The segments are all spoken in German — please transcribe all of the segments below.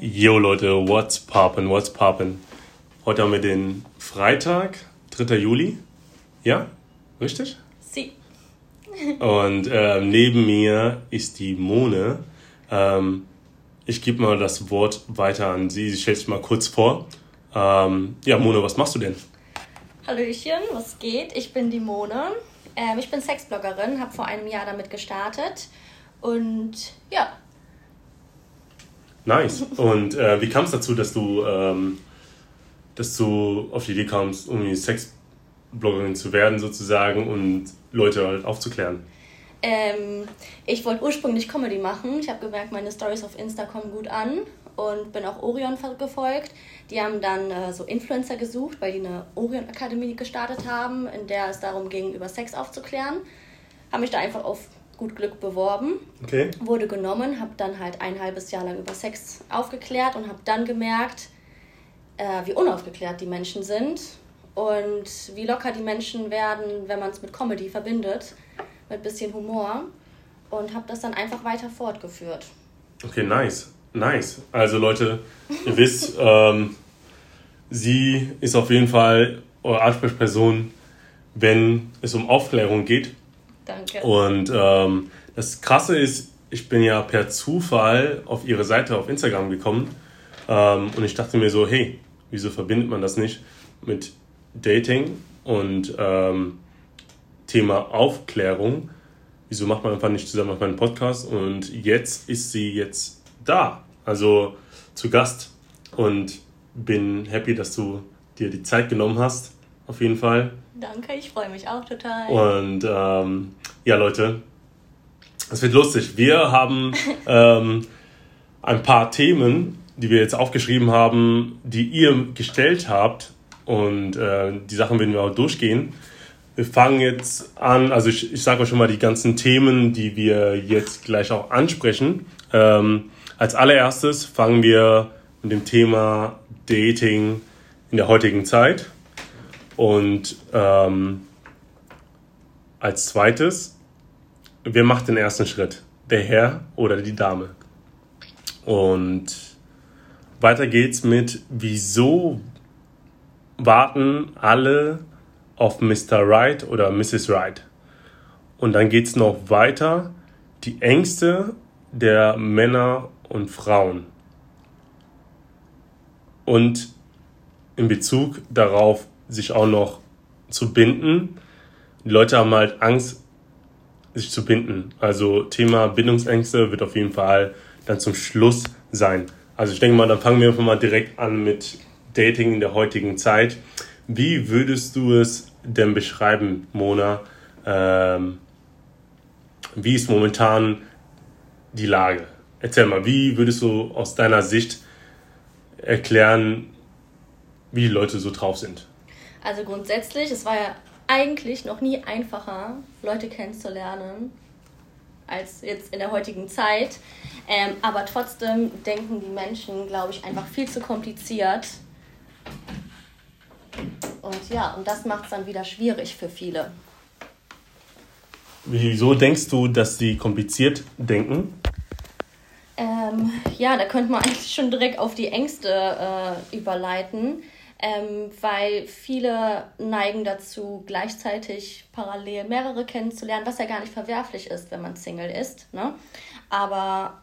Yo Leute, what's poppin', what's poppin'? Heute haben wir den Freitag, 3. Juli. Ja? Richtig? Sie. Und ähm, neben mir ist die Mone. Ähm, ich gebe mal das Wort weiter an sie. Sie stellt sich mal kurz vor. Ähm, ja, Mone, was machst du denn? Hallöchen, was geht? Ich bin die Mone. Ähm, ich bin Sexbloggerin, habe vor einem Jahr damit gestartet. Und ja, Nice. Und äh, wie kam es dazu, dass du, ähm, dass du auf die Idee kamst, irgendwie Sexbloggerin zu werden sozusagen und Leute halt aufzuklären? ähm, ich wollte ursprünglich Comedy machen. Ich habe gemerkt, meine Stories auf Insta kommen gut an und bin auch Orion gefolgt. Die haben dann äh, so Influencer gesucht, weil die eine Orion Akademie gestartet haben, in der es darum ging, über Sex aufzuklären. Habe mich da einfach auf gut Glück beworben. Okay. wurde genommen, habe dann halt ein halbes Jahr lang über Sex aufgeklärt und habe dann gemerkt, äh, wie unaufgeklärt die Menschen sind und wie locker die Menschen werden, wenn man es mit Comedy verbindet, mit bisschen Humor und habe das dann einfach weiter fortgeführt. Okay, nice. Nice. Also Leute, ihr wisst, ähm, sie ist auf jeden Fall eure Ansprechperson, wenn es um Aufklärung geht. Danke. Und ähm, das Krasse ist, ich bin ja per Zufall auf ihre Seite auf Instagram gekommen ähm, und ich dachte mir so, hey, wieso verbindet man das nicht mit Dating und ähm, Thema Aufklärung? Wieso macht man einfach nicht zusammen auf meinen Podcast? Und jetzt ist sie jetzt da, also zu Gast und bin happy, dass du dir die Zeit genommen hast, auf jeden Fall. Danke, ich freue mich auch total. Und ähm, ja, Leute, es wird lustig. Wir haben ähm, ein paar Themen, die wir jetzt aufgeschrieben haben, die ihr gestellt habt. Und äh, die Sachen werden wir auch durchgehen. Wir fangen jetzt an, also ich, ich sage euch schon mal die ganzen Themen, die wir jetzt gleich auch ansprechen. Ähm, als allererstes fangen wir mit dem Thema Dating in der heutigen Zeit. Und ähm, als zweites, wer macht den ersten Schritt? Der Herr oder die Dame? Und weiter geht's mit, wieso warten alle auf Mr. Right oder Mrs. Right? Und dann geht's noch weiter, die Ängste der Männer und Frauen. Und in Bezug darauf, sich auch noch zu binden. Die Leute haben halt Angst, sich zu binden. Also Thema Bindungsängste wird auf jeden Fall dann zum Schluss sein. Also ich denke mal, dann fangen wir einfach mal direkt an mit Dating in der heutigen Zeit. Wie würdest du es denn beschreiben, Mona? Ähm, wie ist momentan die Lage? Erzähl mal, wie würdest du aus deiner Sicht erklären, wie die Leute so drauf sind? Also grundsätzlich, es war ja eigentlich noch nie einfacher, Leute kennenzulernen, als jetzt in der heutigen Zeit. Ähm, aber trotzdem denken die Menschen, glaube ich, einfach viel zu kompliziert. Und ja, und das macht es dann wieder schwierig für viele. Wieso denkst du, dass sie kompliziert denken? Ähm, ja, da könnte man eigentlich schon direkt auf die Ängste äh, überleiten, ähm, weil viele neigen dazu, gleichzeitig parallel mehrere kennenzulernen, was ja gar nicht verwerflich ist, wenn man Single ist. Ne? Aber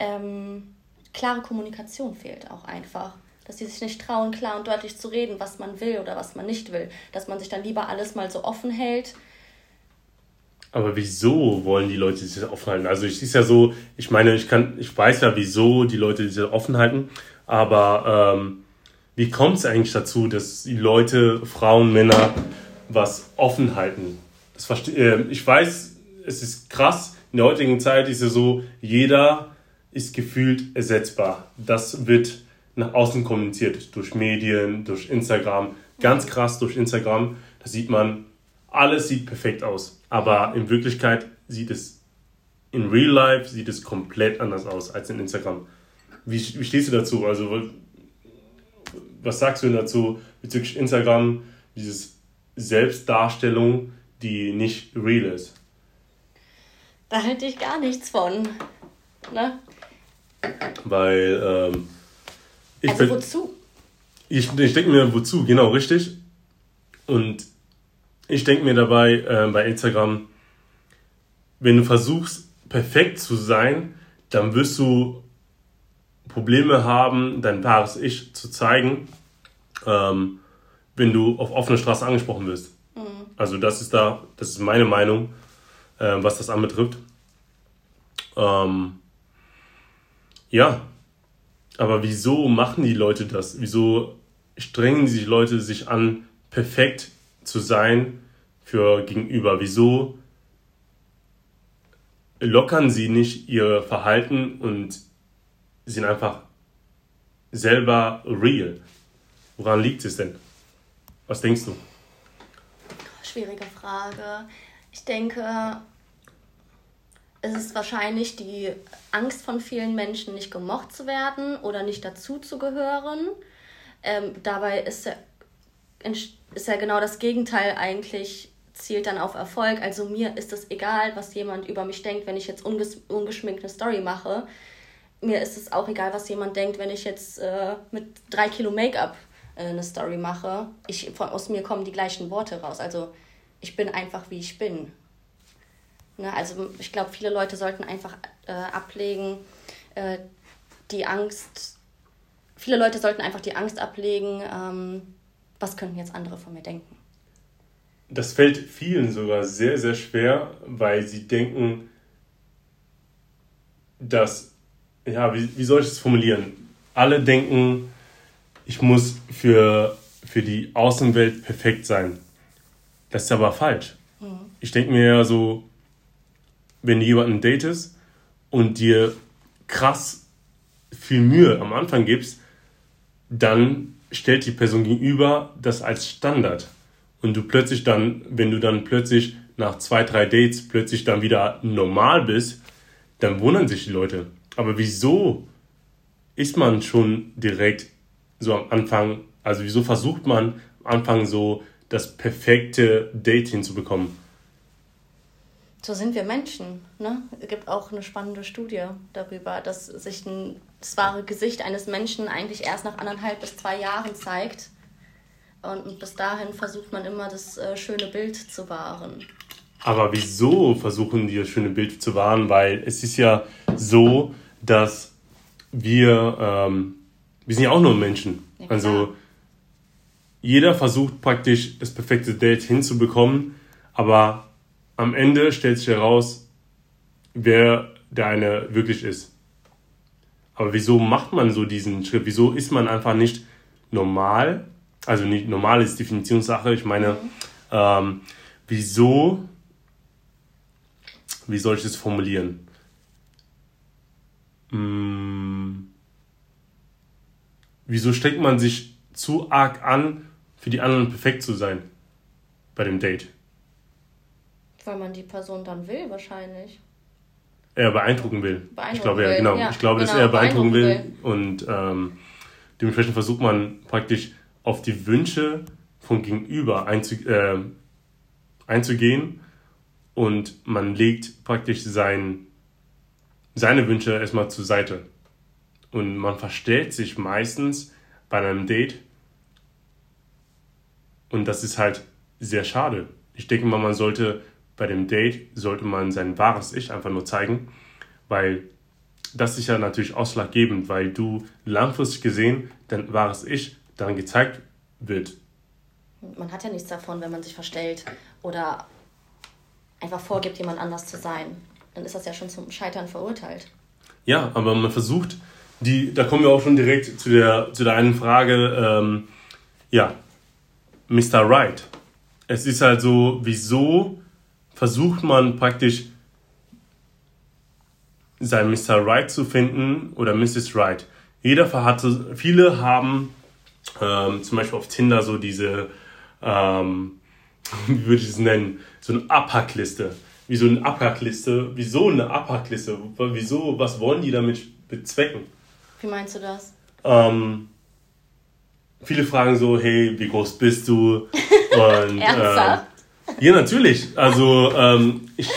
ähm, klare Kommunikation fehlt auch einfach. Dass sie sich nicht trauen, klar und deutlich zu reden, was man will oder was man nicht will. Dass man sich dann lieber alles mal so offen hält. Aber wieso wollen die Leute sich das offen halten? Also ich ist ja so, ich meine, ich kann, ich weiß ja, wieso die Leute sich offen halten, aber ähm, wie kommt es eigentlich dazu, dass die Leute, Frauen, Männer was offen halten? Äh, ich weiß, es ist krass, in der heutigen Zeit ist es so, jeder ist gefühlt ersetzbar. Das wird nach außen kommuniziert, durch Medien, durch Instagram, ganz krass durch Instagram. Da sieht man, alles sieht perfekt aus. Aber in Wirklichkeit sieht es in Real Life sieht es komplett anders aus als in Instagram. Wie, wie stehst du dazu? Also, was sagst du denn dazu bezüglich Instagram, dieses Selbstdarstellung, die nicht real ist? Da halte ich gar nichts von. Ne? Weil ähm, ich also wozu? Ich, ich denke mir, wozu, genau, richtig. Und ich denke mir dabei äh, bei Instagram, wenn du versuchst, perfekt zu sein, dann wirst du Probleme haben, dein wahres Ich zu zeigen, ähm, wenn du auf offener Straße angesprochen wirst. Mhm. Also das ist da, das ist meine Meinung, äh, was das anbetrifft. Ähm, ja, aber wieso machen die Leute das? Wieso strengen sich Leute sich an, perfekt zu sein für gegenüber? Wieso lockern sie nicht ihr Verhalten und sind einfach selber real? Woran liegt es denn? Was denkst du? Schwierige Frage. Ich denke, es ist wahrscheinlich die Angst von vielen Menschen, nicht gemocht zu werden oder nicht dazu zu gehören. Ähm, dabei ist ja, ist ja genau das Gegenteil eigentlich, zielt dann auf Erfolg. Also mir ist es egal, was jemand über mich denkt, wenn ich jetzt unges ungeschminkt eine Story mache. Mir ist es auch egal, was jemand denkt, wenn ich jetzt äh, mit drei Kilo Make-up äh, eine Story mache. Ich, von, aus mir kommen die gleichen Worte raus. Also ich bin einfach, wie ich bin. Ne? Also ich glaube, viele Leute sollten einfach äh, ablegen, äh, die Angst, viele Leute sollten einfach die Angst ablegen, ähm, was könnten jetzt andere von mir denken. Das fällt vielen sogar sehr, sehr schwer, weil sie denken, dass, ja, wie, wie soll ich es formulieren? Alle denken, ich muss für, für die Außenwelt perfekt sein. Das ist aber falsch. Mhm. Ich denke mir ja so, wenn du jemanden datest und dir krass viel Mühe am Anfang gibst, dann stellt die Person gegenüber das als Standard. Und du plötzlich dann, wenn du dann plötzlich nach zwei, drei Dates plötzlich dann wieder normal bist, dann wundern sich die Leute. Aber wieso ist man schon direkt so am Anfang, also wieso versucht man am Anfang so das perfekte Date hinzubekommen? so sind wir Menschen. Ne? Es gibt auch eine spannende Studie darüber, dass sich ein, das wahre Gesicht eines Menschen eigentlich erst nach anderthalb bis zwei Jahren zeigt. Und bis dahin versucht man immer, das äh, schöne Bild zu wahren. Aber wieso versuchen die das schöne Bild zu wahren? Weil es ist ja so, dass wir, ähm, wir sind ja auch nur Menschen. Ja, also jeder versucht praktisch das perfekte Date hinzubekommen, aber am Ende stellt sich heraus, wer der eine wirklich ist. Aber wieso macht man so diesen Schritt? Wieso ist man einfach nicht normal? Also nicht normal ist Definitionssache. Ich meine, mhm. ähm, wieso, wie soll ich das formulieren? Hm, wieso steckt man sich zu arg an, für die anderen perfekt zu sein bei dem Date? Weil man die Person dann will, wahrscheinlich. Er beeindrucken will. Beeindrucken ich glaube, ja, genau. Ja, ich glaube, genau, dass er beeindrucken, beeindrucken will. will. Und ähm, dementsprechend versucht man praktisch auf die Wünsche vom Gegenüber einzu, äh, einzugehen und man legt praktisch sein, seine Wünsche erstmal zur Seite. Und man verstellt sich meistens bei einem Date und das ist halt sehr schade. Ich denke mal, man sollte bei dem Date sollte man sein wahres Ich einfach nur zeigen, weil das ist ja natürlich ausschlaggebend, weil du langfristig gesehen dein wahres Ich dann gezeigt wird. Man hat ja nichts davon, wenn man sich verstellt oder einfach vorgibt, jemand anders zu sein. Dann ist das ja schon zum Scheitern verurteilt. Ja, aber man versucht, die, da kommen wir auch schon direkt zu der, zu der einen Frage, ähm, ja, Mr. Right. Es ist halt so, wieso versucht man praktisch sein Mr. Right zu finden oder Mrs. Right. Jeder hat viele haben ähm, zum Beispiel auf Tinder so diese, ähm, wie würde ich es nennen, so eine Abhackliste. Wie so eine Abhackliste. Wieso eine Abhackliste? Wieso, was wollen die damit bezwecken? Wie meinst du das? Ähm, viele fragen so, hey, wie groß bist du? Und, Ernsthaft? Ähm, ja, natürlich. Also ähm, ich,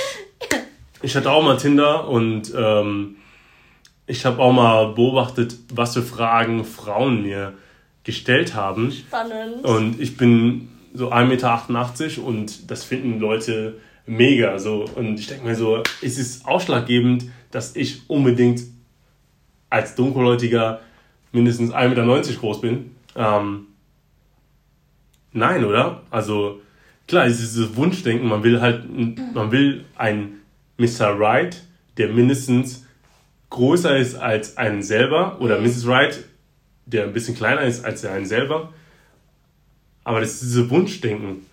ich hatte auch mal Tinder und ähm, ich habe auch mal beobachtet, was für Fragen Frauen mir gestellt haben. Spannend. Und ich bin so 1,88 Meter und das finden Leute mega. So. Und ich denke mir so, es ist ausschlaggebend, dass ich unbedingt als Dunkelhäutiger mindestens 1,90 Meter groß bin. Ähm, nein, oder? Also klar, es ist dieses Wunschdenken, man will halt, man will ein Mr. Right, der mindestens größer ist als einen selber oder Mrs. Right, der ein bisschen kleiner ist als einen selber. Aber das ist dieses Wunschdenken.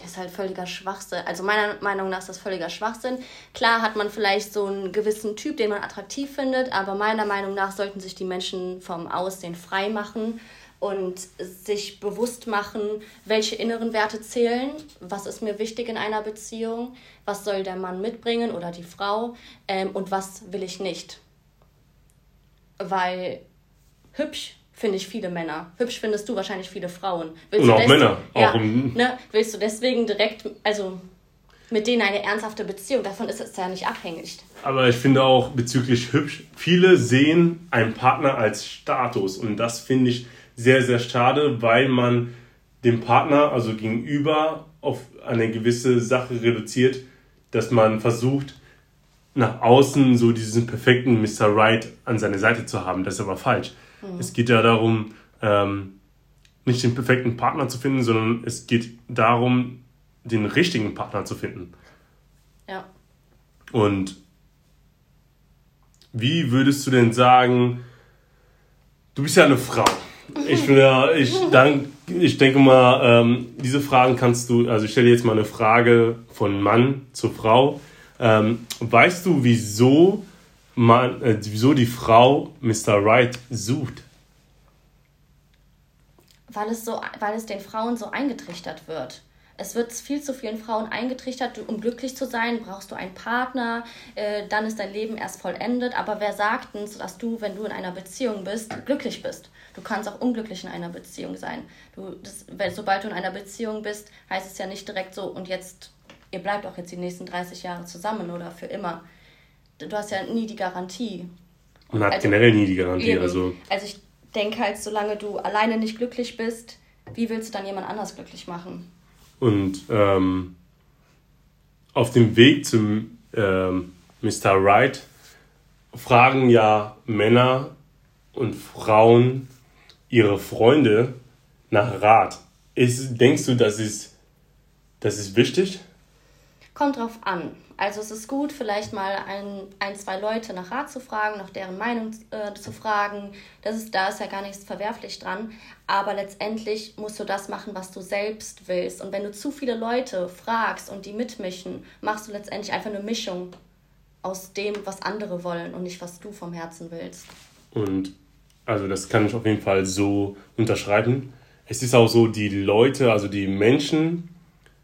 Das ist halt völliger Schwachsinn. Also meiner Meinung nach ist das völliger Schwachsinn. Klar hat man vielleicht so einen gewissen Typ, den man attraktiv findet, aber meiner Meinung nach sollten sich die Menschen vom Aussehen frei machen und sich bewusst machen, welche inneren Werte zählen, was ist mir wichtig in einer Beziehung, was soll der Mann mitbringen oder die Frau ähm, und was will ich nicht. Weil hübsch finde ich viele Männer. Hübsch findest du wahrscheinlich viele Frauen. Willst und auch Männer. Ja, auch ne, willst du deswegen direkt, also mit denen eine ernsthafte Beziehung, davon ist es ja nicht abhängig. Aber ich finde auch bezüglich hübsch, viele sehen einen Partner als Status und das finde ich sehr, sehr schade, weil man dem Partner, also gegenüber, auf eine gewisse Sache reduziert, dass man versucht, nach außen so diesen perfekten Mr. Right an seiner Seite zu haben. Das ist aber falsch. Mhm. Es geht ja darum, ähm, nicht den perfekten Partner zu finden, sondern es geht darum, den richtigen Partner zu finden. Ja. Und wie würdest du denn sagen, du bist ja eine Frau. Ich, finde, ich, dank, ich denke mal, ähm, diese Fragen kannst du, also ich stelle jetzt mal eine Frage von Mann zu Frau. Ähm, weißt du, wieso, man, äh, wieso die Frau Mr. Right sucht? Weil es, so, weil es den Frauen so eingetrichtert wird. Es wird viel zu vielen Frauen eingetrichtert, um glücklich zu sein, brauchst du einen Partner, äh, dann ist dein Leben erst vollendet. Aber wer sagt denn, dass du, wenn du in einer Beziehung bist, glücklich bist? Du kannst auch unglücklich in einer Beziehung sein. Du, das, sobald du in einer Beziehung bist, heißt es ja nicht direkt so, und jetzt ihr bleibt auch jetzt die nächsten 30 Jahre zusammen oder für immer. Du hast ja nie die Garantie. Man hat also, generell nie die Garantie. Also. also ich denke halt, solange du alleine nicht glücklich bist, wie willst du dann jemand anders glücklich machen? Und ähm, auf dem Weg zum ähm, Mr. Right fragen ja Männer und Frauen ihre Freunde nach Rat. Ist, denkst du, das ist, das ist wichtig? Kommt drauf an. Also es ist gut, vielleicht mal ein, ein zwei Leute nach Rat zu fragen, nach deren Meinung äh, zu fragen. Das ist, da ist ja gar nichts verwerflich dran. Aber letztendlich musst du das machen, was du selbst willst. Und wenn du zu viele Leute fragst und die mitmischen, machst du letztendlich einfach eine Mischung aus dem, was andere wollen und nicht, was du vom Herzen willst. Und also das kann ich auf jeden Fall so unterschreiben. Es ist auch so, die Leute, also die Menschen,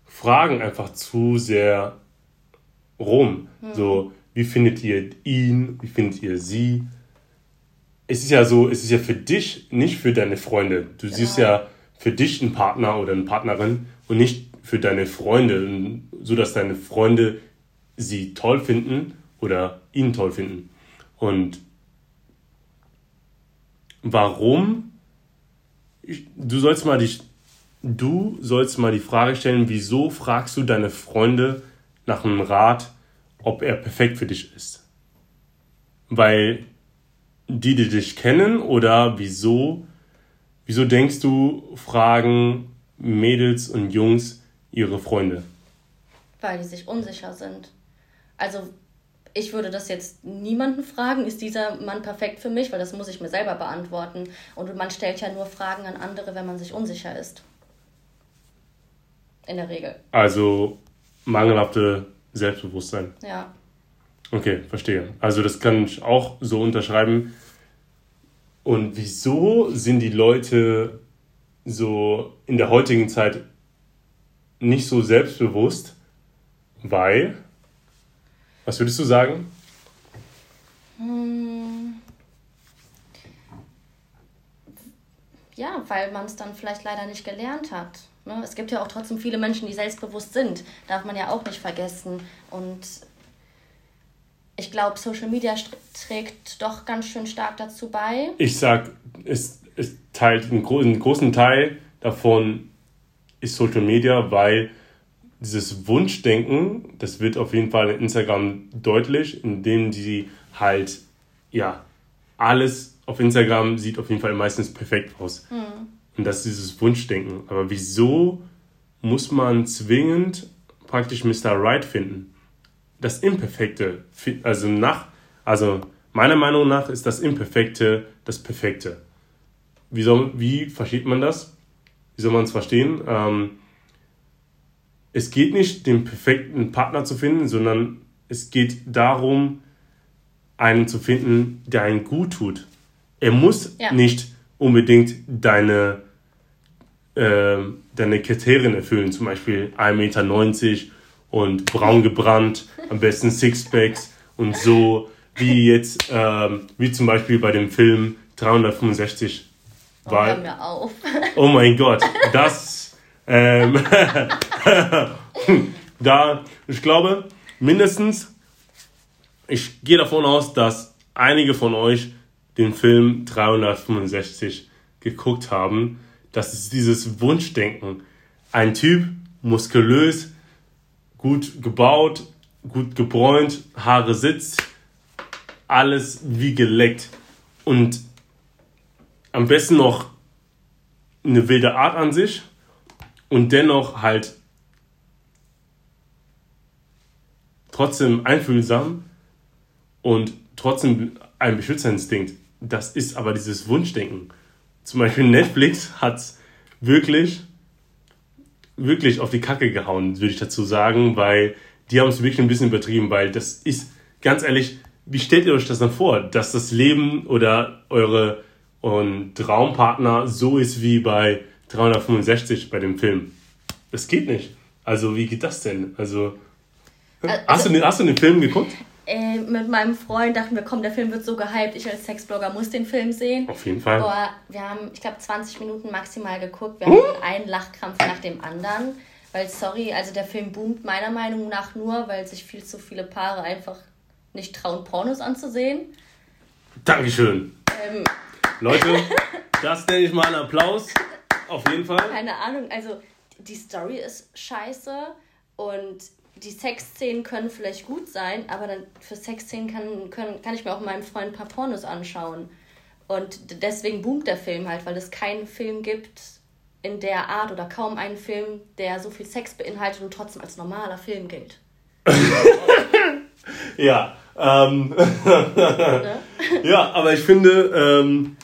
fragen einfach zu sehr rum. Mhm. So, wie findet ihr ihn? Wie findet ihr sie? Es ist ja so, es ist ja für dich, nicht für deine Freunde. Du genau. siehst ja für dich einen Partner oder eine Partnerin und nicht für deine Freunde, so dass deine Freunde sie toll finden oder ihn toll finden. Und warum? Du sollst mal dich du sollst mal die Frage stellen, wieso fragst du deine Freunde nach einem Rat, ob er perfekt für dich ist? Weil die, die dich kennen oder wieso, wieso denkst du, fragen Mädels und Jungs ihre Freunde? Weil die sich unsicher sind. Also ich würde das jetzt niemanden fragen, ist dieser Mann perfekt für mich, weil das muss ich mir selber beantworten. Und man stellt ja nur Fragen an andere, wenn man sich unsicher ist. In der Regel. Also mangelhafte Selbstbewusstsein. Ja. Okay, verstehe. Also das kann ich auch so unterschreiben. Und wieso sind die Leute so in der heutigen Zeit nicht so selbstbewusst? Weil, was würdest du sagen? Hm. Ja, weil man es dann vielleicht leider nicht gelernt hat. Ne? Es gibt ja auch trotzdem viele Menschen, die selbstbewusst sind. Darf man ja auch nicht vergessen. Und ich, glaube, Social Media trägt doch ganz schön stark dazu bei. Ich sag, es, es teilt einen, gro einen großen Teil davon ist Social Media, weil dieses Wunschdenken, das wird auf jeden Fall in Instagram deutlich, indem sie halt, ja, alles auf Instagram sieht auf jeden Fall meistens perfekt aus. Mhm. Und das ist dieses Wunschdenken. Aber wieso muss man zwingend praktisch Mr. Right finden? Das Imperfekte, also nach, also meiner Meinung nach ist das Imperfekte das Perfekte. Wie, soll, wie versteht man das? Wie soll man es verstehen? Ähm, es geht nicht, den perfekten Partner zu finden, sondern es geht darum, einen zu finden, der einen gut tut. Er muss ja. nicht unbedingt deine, äh, deine Kriterien erfüllen, zum Beispiel 1,90 Meter und braun gebrannt, am besten Sixpacks und so, wie jetzt, äh, wie zum Beispiel bei dem Film 365 war. Oh, mir auf. oh mein Gott, das, ähm, da, ich glaube, mindestens, ich gehe davon aus, dass einige von euch den Film 365 geguckt haben, das ist dieses Wunschdenken. Ein Typ, muskulös, gut gebaut, gut gebräunt, Haare sitzt, alles wie geleckt. Und am besten noch eine wilde Art an sich und dennoch halt trotzdem einfühlsam und trotzdem ein Beschützerinstinkt das ist aber dieses Wunschdenken. Zum Beispiel Netflix hat es wirklich, wirklich auf die Kacke gehauen, würde ich dazu sagen, weil die haben es wirklich ein bisschen übertrieben, weil das ist, ganz ehrlich, wie stellt ihr euch das dann vor, dass das Leben oder eure und Traumpartner so ist wie bei 365 bei dem Film? Das geht nicht. Also, wie geht das denn? Also, also hast, du, den, hast du den Film geguckt? Äh, mit meinem Freund dachten wir, komm, der Film wird so gehypt, ich als Sexblogger muss den Film sehen. Auf jeden Fall. Boah, wir haben, ich glaube, 20 Minuten maximal geguckt. Wir haben einen Lachkrampf nach dem anderen. Weil, sorry, also der Film boomt meiner Meinung nach nur, weil sich viel zu viele Paare einfach nicht trauen, Pornos anzusehen. Dankeschön. Ähm. Leute, das nenne ich mal einen Applaus. Auf jeden Fall. Keine Ahnung, also die Story ist scheiße und die Sexszenen können vielleicht gut sein, aber dann für Sexszenen kann, können, kann ich mir auch meinem Freund ein paar Pornos anschauen. Und deswegen boomt der Film halt, weil es keinen Film gibt in der Art oder kaum einen Film, der so viel Sex beinhaltet und trotzdem als normaler Film gilt. ja, ähm, ja, aber ich finde, ähm,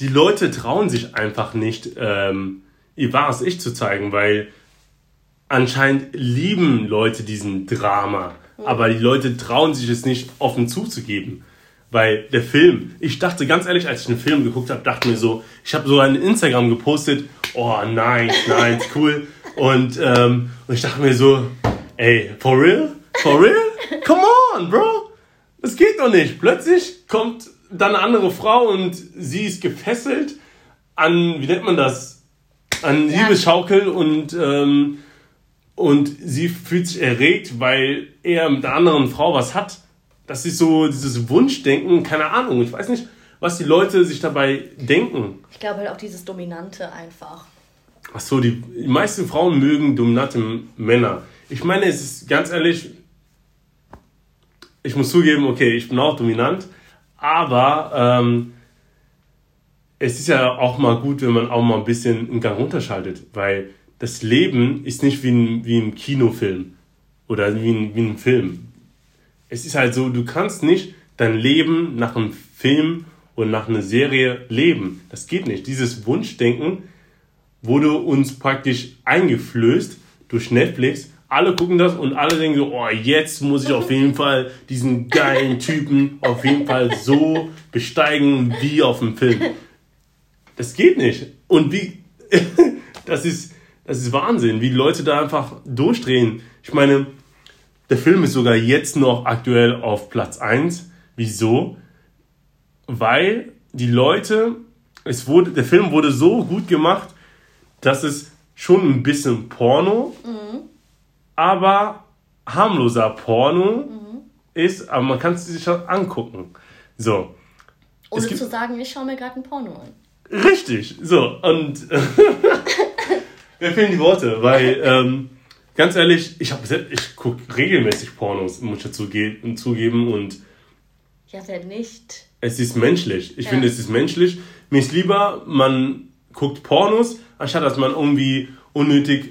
die Leute trauen sich einfach nicht, ähm, ihr wahres Ich zu zeigen, weil anscheinend lieben Leute diesen Drama, aber die Leute trauen sich es nicht offen zuzugeben. Weil der Film, ich dachte ganz ehrlich, als ich den Film geguckt habe, dachte mir so, ich habe so ein Instagram gepostet, oh nice, nice, cool. Und, ähm, und ich dachte mir so, ey, for real? For real? Come on, bro! Das geht doch nicht. Plötzlich kommt dann eine andere Frau und sie ist gefesselt an, wie nennt man das? An ja. Liebesschaukel und ähm, und sie fühlt sich erregt, weil er mit einer anderen Frau was hat. Das ist so dieses Wunschdenken, keine Ahnung. Ich weiß nicht, was die Leute sich dabei denken. Ich glaube halt auch dieses Dominante einfach. Ach so, die, die meisten Frauen mögen dominante Männer. Ich meine, es ist ganz ehrlich, ich muss zugeben, okay, ich bin auch dominant, aber ähm, es ist ja auch mal gut, wenn man auch mal ein bisschen einen Gang runterschaltet, weil das Leben ist nicht wie ein, wie ein Kinofilm oder wie ein, wie ein Film. Es ist halt so, du kannst nicht dein Leben nach einem Film oder nach einer Serie leben. Das geht nicht. Dieses Wunschdenken wurde uns praktisch eingeflößt durch Netflix. Alle gucken das und alle denken so, oh, jetzt muss ich auf jeden Fall diesen geilen Typen auf jeden Fall so besteigen wie auf dem Film. Das geht nicht. Und wie, das ist, das ist Wahnsinn, wie die Leute da einfach durchdrehen. Ich meine, der Film ist sogar jetzt noch aktuell auf Platz 1. Wieso? Weil die Leute, es wurde, der Film wurde so gut gemacht, dass es schon ein bisschen Porno, mhm. aber harmloser Porno mhm. ist, aber man kann es sich schon angucken. So. Ohne zu sagen, ich schaue mir gerade ein Porno an. Richtig, so. Und mir fehlen die Worte, weil, ähm, ganz ehrlich, ich, ich gucke regelmäßig Pornos, muss ich dazu zugeben. Und ja, wer nicht? Es ist menschlich. Ich ja. finde, es ist menschlich. Mir ist lieber, man guckt Pornos, anstatt dass man irgendwie unnötig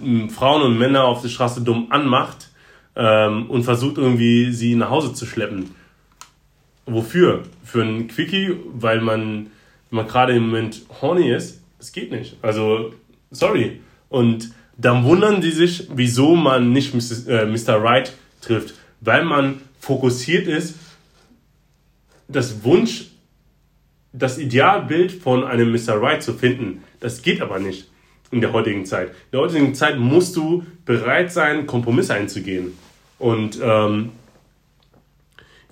hm, Frauen und Männer auf der Straße dumm anmacht ähm, und versucht irgendwie sie nach Hause zu schleppen. Wofür? Für ein Quickie, weil man, man gerade im Moment horny ist? Das geht nicht. Also, sorry. Und dann wundern die sich, wieso man nicht Mr. Äh, Mr. Right trifft. Weil man fokussiert ist, das Wunsch, das Idealbild von einem Mr. Right zu finden. Das geht aber nicht in der heutigen Zeit. In der heutigen Zeit musst du bereit sein, Kompromisse einzugehen. Und ähm,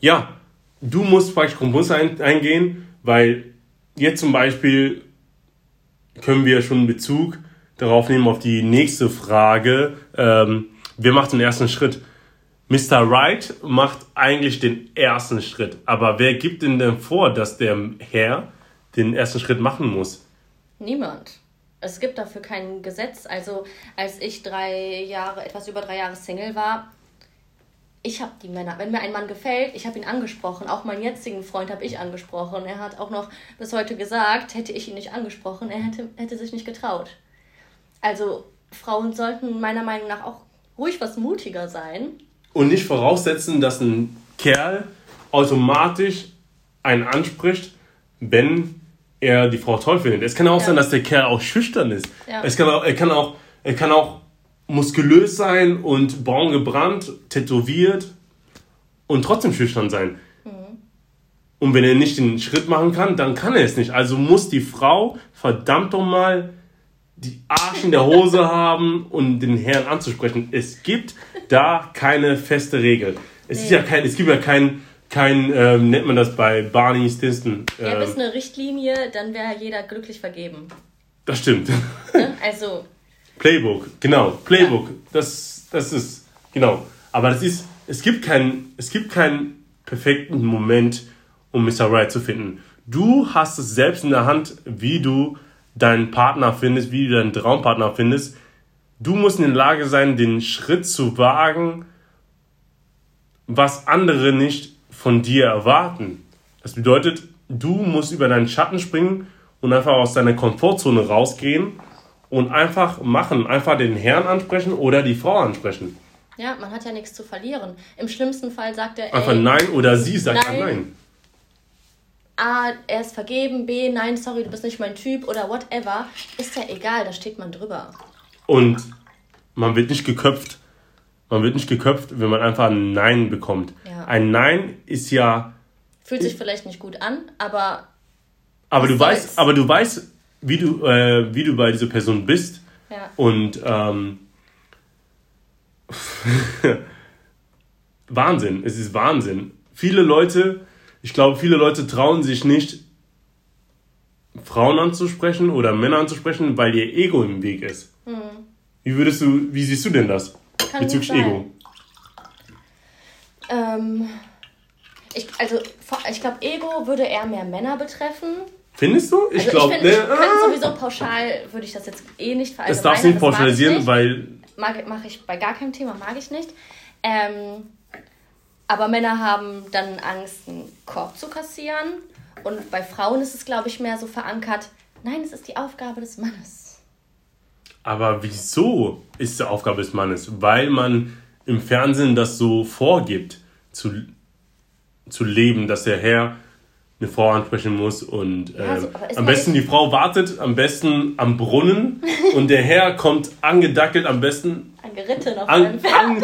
ja, du musst praktisch Kompromisse ein, eingehen, weil jetzt zum Beispiel können wir schon Bezug darauf nehmen auf die nächste Frage. Ähm, wer macht den ersten Schritt? Mr. Right macht eigentlich den ersten Schritt. Aber wer gibt denn denn vor, dass der Herr den ersten Schritt machen muss? Niemand. Es gibt dafür kein Gesetz. Also als ich drei Jahre, etwas über drei Jahre Single war, ich habe die Männer, wenn mir ein Mann gefällt, ich habe ihn angesprochen. Auch meinen jetzigen Freund habe ich angesprochen. Er hat auch noch bis heute gesagt, hätte ich ihn nicht angesprochen, er hätte, hätte sich nicht getraut. Also Frauen sollten meiner Meinung nach auch ruhig was mutiger sein. Und nicht voraussetzen, dass ein Kerl automatisch einen anspricht, wenn er die Frau toll findet. Es kann auch ja. sein, dass der Kerl auch schüchtern ist. Ja. Es kann auch, er kann auch, er kann auch muskulös sein und braun gebrannt, tätowiert und trotzdem schüchtern sein. Mhm. Und wenn er nicht den Schritt machen kann, dann kann er es nicht. Also muss die Frau verdammt doch mal die Arsch in der Hose haben und den Herrn anzusprechen. Es gibt da keine feste Regel. Es, nee. ist ja kein, es gibt ja kein, kein ähm, nennt man das bei Barney Stinson. Ähm, ja, bis eine Richtlinie, dann wäre jeder glücklich vergeben. Das stimmt. Ne? Also Playbook, genau, Playbook. Ja. Das, das ist, genau. Aber das ist, es gibt keinen, es gibt keinen perfekten Moment, um Mr. Right zu finden. Du hast es selbst in der Hand, wie du deinen Partner findest, wie du deinen Traumpartner findest. Du musst in der Lage sein, den Schritt zu wagen, was andere nicht von dir erwarten. Das bedeutet, du musst über deinen Schatten springen und einfach aus deiner Komfortzone rausgehen und einfach machen. Einfach den Herrn ansprechen oder die Frau ansprechen. Ja, man hat ja nichts zu verlieren. Im schlimmsten Fall sagt er. Einfach nein oder sie sagt nein. nein. A, er ist vergeben, B, nein, sorry, du bist nicht mein Typ oder whatever. Ist ja egal, da steht man drüber. Und man wird nicht geköpft. Man wird nicht geköpft, wenn man einfach ein Nein bekommt. Ja. Ein Nein ist ja. Fühlt sich vielleicht nicht gut an, aber. Aber du weißt, aber du weißt, wie du, äh, wie du bei dieser Person bist. Ja. Und ähm, Wahnsinn, es ist Wahnsinn. Viele Leute, ich glaube, viele Leute trauen sich nicht, Frauen anzusprechen oder Männer anzusprechen, weil ihr Ego im Weg ist. Mhm. Wie würdest du, wie siehst du denn das Kann bezüglich Ego? Ähm, ich, also, ich glaube, Ego würde eher mehr Männer betreffen. Findest du? Ich also glaube, ne, ah. sowieso pauschal würde ich das jetzt eh nicht verallgemeinern. Das darfst du nicht pauschalisieren, weil. Mache ich bei gar keinem Thema, mag ich nicht. Ähm, aber Männer haben dann Angst, einen Korb zu kassieren. Und bei Frauen ist es, glaube ich, mehr so verankert, nein, es ist die Aufgabe des Mannes. Aber wieso ist es die Aufgabe des Mannes? Weil man im Fernsehen das so vorgibt, zu, zu leben, dass der Herr eine Frau ansprechen muss und äh, ja, so, am besten die Frau wartet am besten am Brunnen und der Herr kommt angedackelt am besten angeritten auf an. An,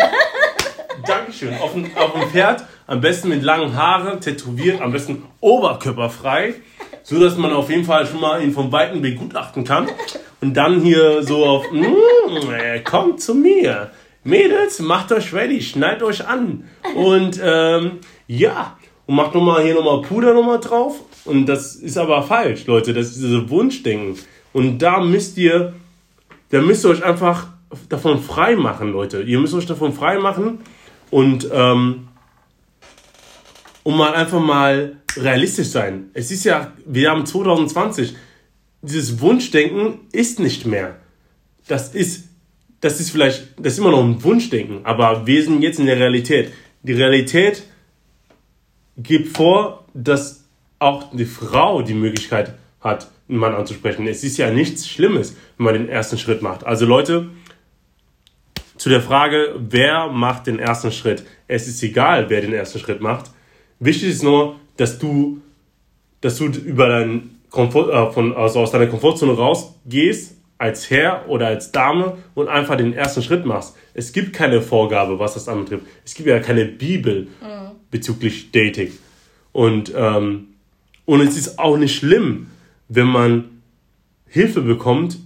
Dankeschön auf dem, auf dem Pferd am besten mit langen Haaren tätowiert am besten oberkörperfrei so dass man auf jeden Fall schon mal ihn vom Weiten begutachten kann und dann hier so auf mm, kommt zu mir Mädels macht euch ready schneidet euch an und ähm, ja und macht nochmal hier nochmal Puder nochmal drauf. Und das ist aber falsch, Leute. Das ist diese Wunschdenken. Und da müsst ihr, da müsst ihr euch einfach davon frei machen, Leute. Ihr müsst euch davon frei machen und ähm, und mal einfach mal realistisch sein. Es ist ja, wir haben 2020, dieses Wunschdenken ist nicht mehr. Das ist, das ist vielleicht, das ist immer noch ein Wunschdenken, aber wir sind jetzt in der Realität. Die Realität gibt vor, dass auch die Frau die Möglichkeit hat, einen Mann anzusprechen. Es ist ja nichts Schlimmes, wenn man den ersten Schritt macht. Also Leute, zu der Frage, wer macht den ersten Schritt? Es ist egal, wer den ersten Schritt macht. Wichtig ist nur, dass du, dass du über deinen Komfort, äh, von, also aus deiner Komfortzone rausgehst, als Herr oder als Dame und einfach den ersten Schritt machst. Es gibt keine Vorgabe, was das anbetrifft. Es gibt ja keine Bibel mhm. bezüglich Dating. Und, ähm, und es ist auch nicht schlimm, wenn man Hilfe bekommt,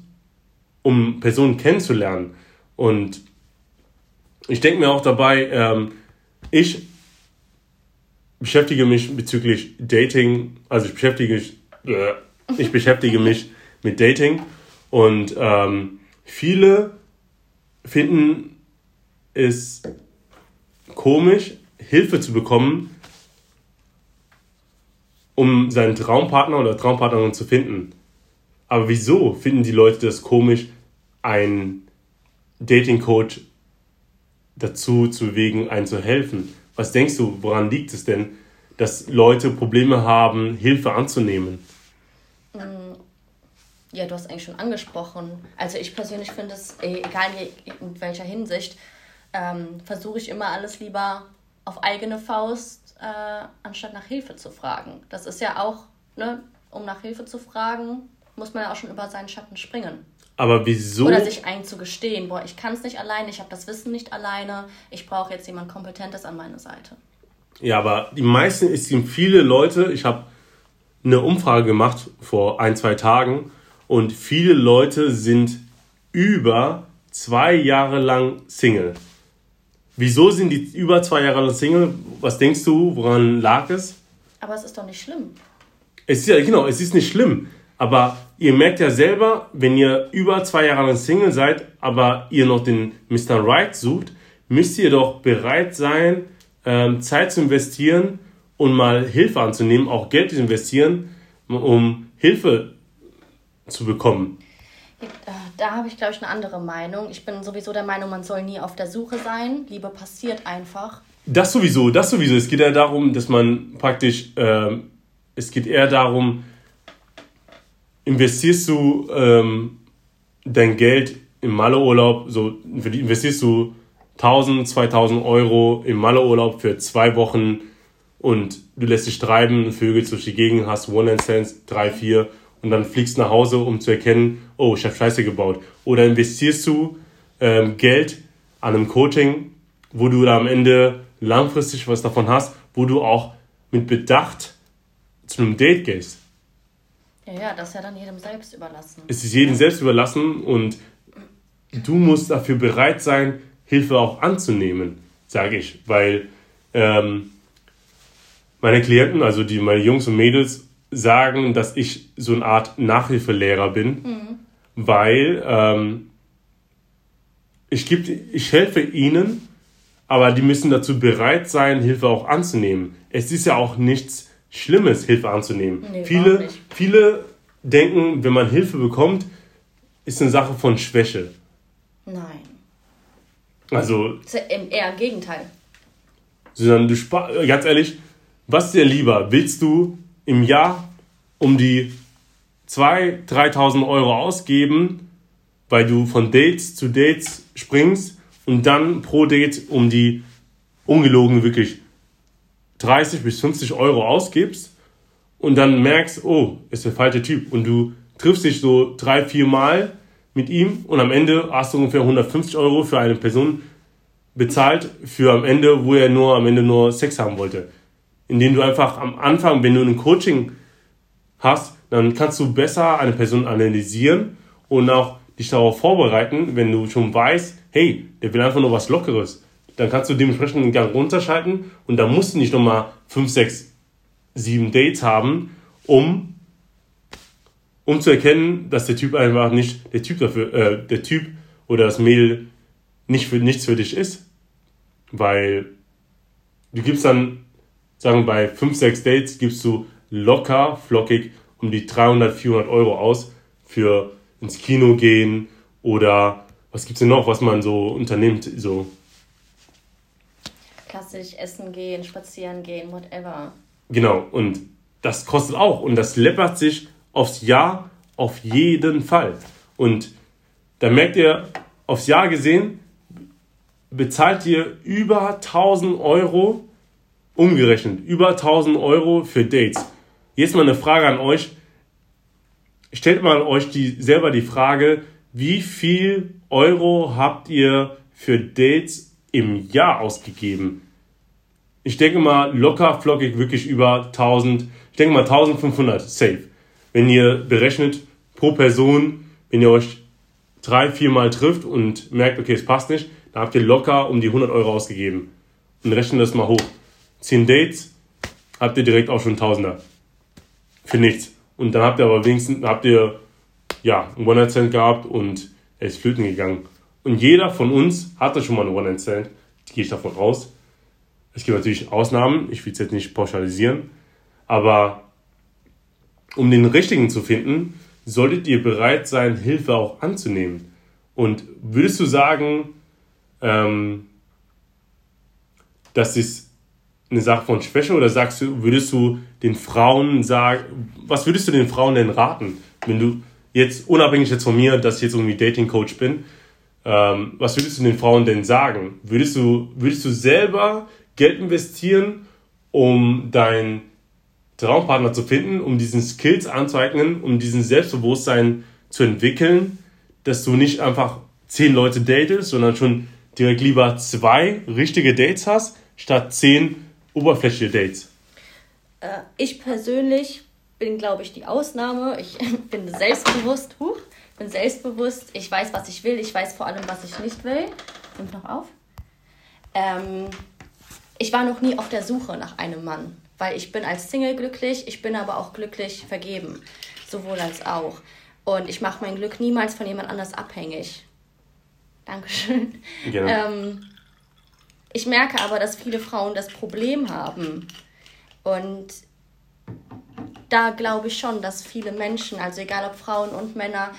um Personen kennenzulernen. Und ich denke mir auch dabei, ähm, ich beschäftige mich bezüglich Dating, also ich beschäftige mich, äh, ich beschäftige mich mit Dating und ähm, viele finden es komisch, Hilfe zu bekommen, um seinen Traumpartner oder Traumpartnerin zu finden. Aber wieso finden die Leute das komisch, einen Dating-Coach dazu zu bewegen, einen zu helfen? Was denkst du, woran liegt es denn, dass Leute Probleme haben, Hilfe anzunehmen? Mm, ja, du hast eigentlich schon angesprochen. Also ich persönlich finde es, eh, egal in welcher Hinsicht, ähm, versuche ich immer alles lieber auf eigene Faust, äh, anstatt nach Hilfe zu fragen. Das ist ja auch, ne, um nach Hilfe zu fragen, muss man ja auch schon über seinen Schatten springen. Aber wieso? Oder sich einzugestehen, boah, ich kann es nicht alleine, ich habe das Wissen nicht alleine, ich brauche jetzt jemand Kompetentes an meiner Seite. Ja, aber die meisten, es sind viele Leute, ich habe eine Umfrage gemacht vor ein, zwei Tagen und viele Leute sind über zwei Jahre lang Single. Wieso sind die über zwei Jahre lang Single? Was denkst du, woran lag es? Aber es ist doch nicht schlimm. Es ist ja, genau, es ist nicht schlimm. Aber ihr merkt ja selber, wenn ihr über zwei Jahre lang Single seid, aber ihr noch den Mr. Right sucht, müsst ihr doch bereit sein, ähm, Zeit zu investieren und mal Hilfe anzunehmen, auch Geld zu investieren, um Hilfe zu bekommen. Da habe ich, glaube ich, eine andere Meinung. Ich bin sowieso der Meinung, man soll nie auf der Suche sein. Liebe passiert einfach. Das sowieso, das sowieso. Es geht ja darum, dass man praktisch, ähm, es geht eher darum, investierst du ähm, dein Geld im Malleurlaub, so investierst du 1000, 2000 Euro im Malleurlaub für zwei Wochen und du lässt dich treiben, Vögel durch die Gegend, hast One-Night-Stands, drei, vier und dann fliegst nach Hause, um zu erkennen, oh, ich habe Scheiße gebaut. Oder investierst du ähm, Geld an einem Coaching, wo du da am Ende langfristig was davon hast, wo du auch mit Bedacht zu einem Date gehst. Ja, ja, das ist ja dann jedem selbst überlassen. Es ist jedem selbst überlassen und du musst dafür bereit sein, Hilfe auch anzunehmen, sage ich. Weil ähm, meine Klienten, also die, meine Jungs und Mädels, sagen, dass ich so eine Art Nachhilfelehrer bin, mhm. weil ähm, ich, geb, ich helfe ihnen, aber die müssen dazu bereit sein, Hilfe auch anzunehmen. Es ist ja auch nichts Schlimmes, Hilfe anzunehmen. Nee, viele, viele denken, wenn man Hilfe bekommt, ist eine Sache von Schwäche. Nein. Also. Eher im Gegenteil. Sondern du ganz ehrlich, was dir lieber? Willst du im Jahr um die 2.000, 3.000 Euro ausgeben, weil du von Dates zu Dates springst und dann pro Date um die ungelogen wirklich 30 bis 50 Euro ausgibst und dann merkst, oh, ist der falsche Typ und du triffst dich so drei, vier Mal mit ihm und am Ende hast du ungefähr 150 Euro für eine Person bezahlt für am Ende, wo er nur am Ende nur Sex haben wollte. Indem du einfach am Anfang, wenn du ein Coaching hast, dann kannst du besser eine Person analysieren und auch dich darauf vorbereiten, wenn du schon weißt, hey, der will einfach nur was Lockeres dann kannst du dementsprechend den Gang runterschalten und dann musst du nicht nochmal 5, 6, 7 Dates haben, um, um zu erkennen, dass der Typ einfach nicht der Typ dafür, äh, der Typ oder das Mädel nicht für nichts für dich ist. Weil du gibst dann sagen bei 5, 6 Dates gibst du locker, flockig um die 300, 400 Euro aus für ins Kino gehen oder was gibt es denn noch, was man so unternimmt, so klassisch essen gehen, spazieren gehen, whatever. Genau, und das kostet auch und das läppert sich aufs Jahr auf jeden Fall. Und da merkt ihr, aufs Jahr gesehen, bezahlt ihr über 1000 Euro, umgerechnet, über 1000 Euro für Dates. Jetzt mal eine Frage an euch. Stellt mal euch die, selber die Frage, wie viel Euro habt ihr für Dates im Jahr ausgegeben? Ich denke mal locker flockig wirklich über 1000, ich denke mal 1500 safe. Wenn ihr berechnet pro Person, wenn ihr euch drei, vier Mal trifft und merkt, okay, es passt nicht, dann habt ihr locker um die 100 Euro ausgegeben. Und rechnet das mal hoch. 10 Dates habt ihr direkt auch schon Tausender. Für nichts. Und dann habt ihr aber wenigstens, habt ihr, ja, einen One-Night-Stand gehabt und er ist flöten gegangen. Und jeder von uns hatte schon mal einen One-Night-Stand. Gehe ich davon aus. Es gibt natürlich Ausnahmen, ich will es jetzt nicht pauschalisieren, aber um den richtigen zu finden, solltet ihr bereit sein, Hilfe auch anzunehmen. Und würdest du sagen, ähm, das ist eine Sache von Schwäche oder sagst du, würdest du den Frauen sagen, was würdest du den Frauen denn raten, wenn du jetzt unabhängig jetzt von mir, dass ich jetzt irgendwie Dating Coach bin, ähm, was würdest du den Frauen denn sagen? Würdest du, würdest du selber Geld investieren, um deinen Traumpartner zu finden, um diesen Skills anzueignen, um diesen Selbstbewusstsein zu entwickeln, dass du nicht einfach zehn Leute datest, sondern schon direkt lieber zwei richtige Dates hast, statt zehn oberflächliche Dates? Äh, ich persönlich bin, glaube ich, die Ausnahme. Ich bin selbstbewusst, huch, bin selbstbewusst. Ich weiß, was ich will. Ich weiß vor allem, was ich nicht will. Nimmt noch auf. Ähm, ich war noch nie auf der Suche nach einem Mann, weil ich bin als Single glücklich, ich bin aber auch glücklich vergeben, sowohl als auch. Und ich mache mein Glück niemals von jemand anders abhängig. Dankeschön. Genau. Ähm, ich merke aber, dass viele Frauen das Problem haben. Und da glaube ich schon, dass viele Menschen, also egal ob Frauen und Männer,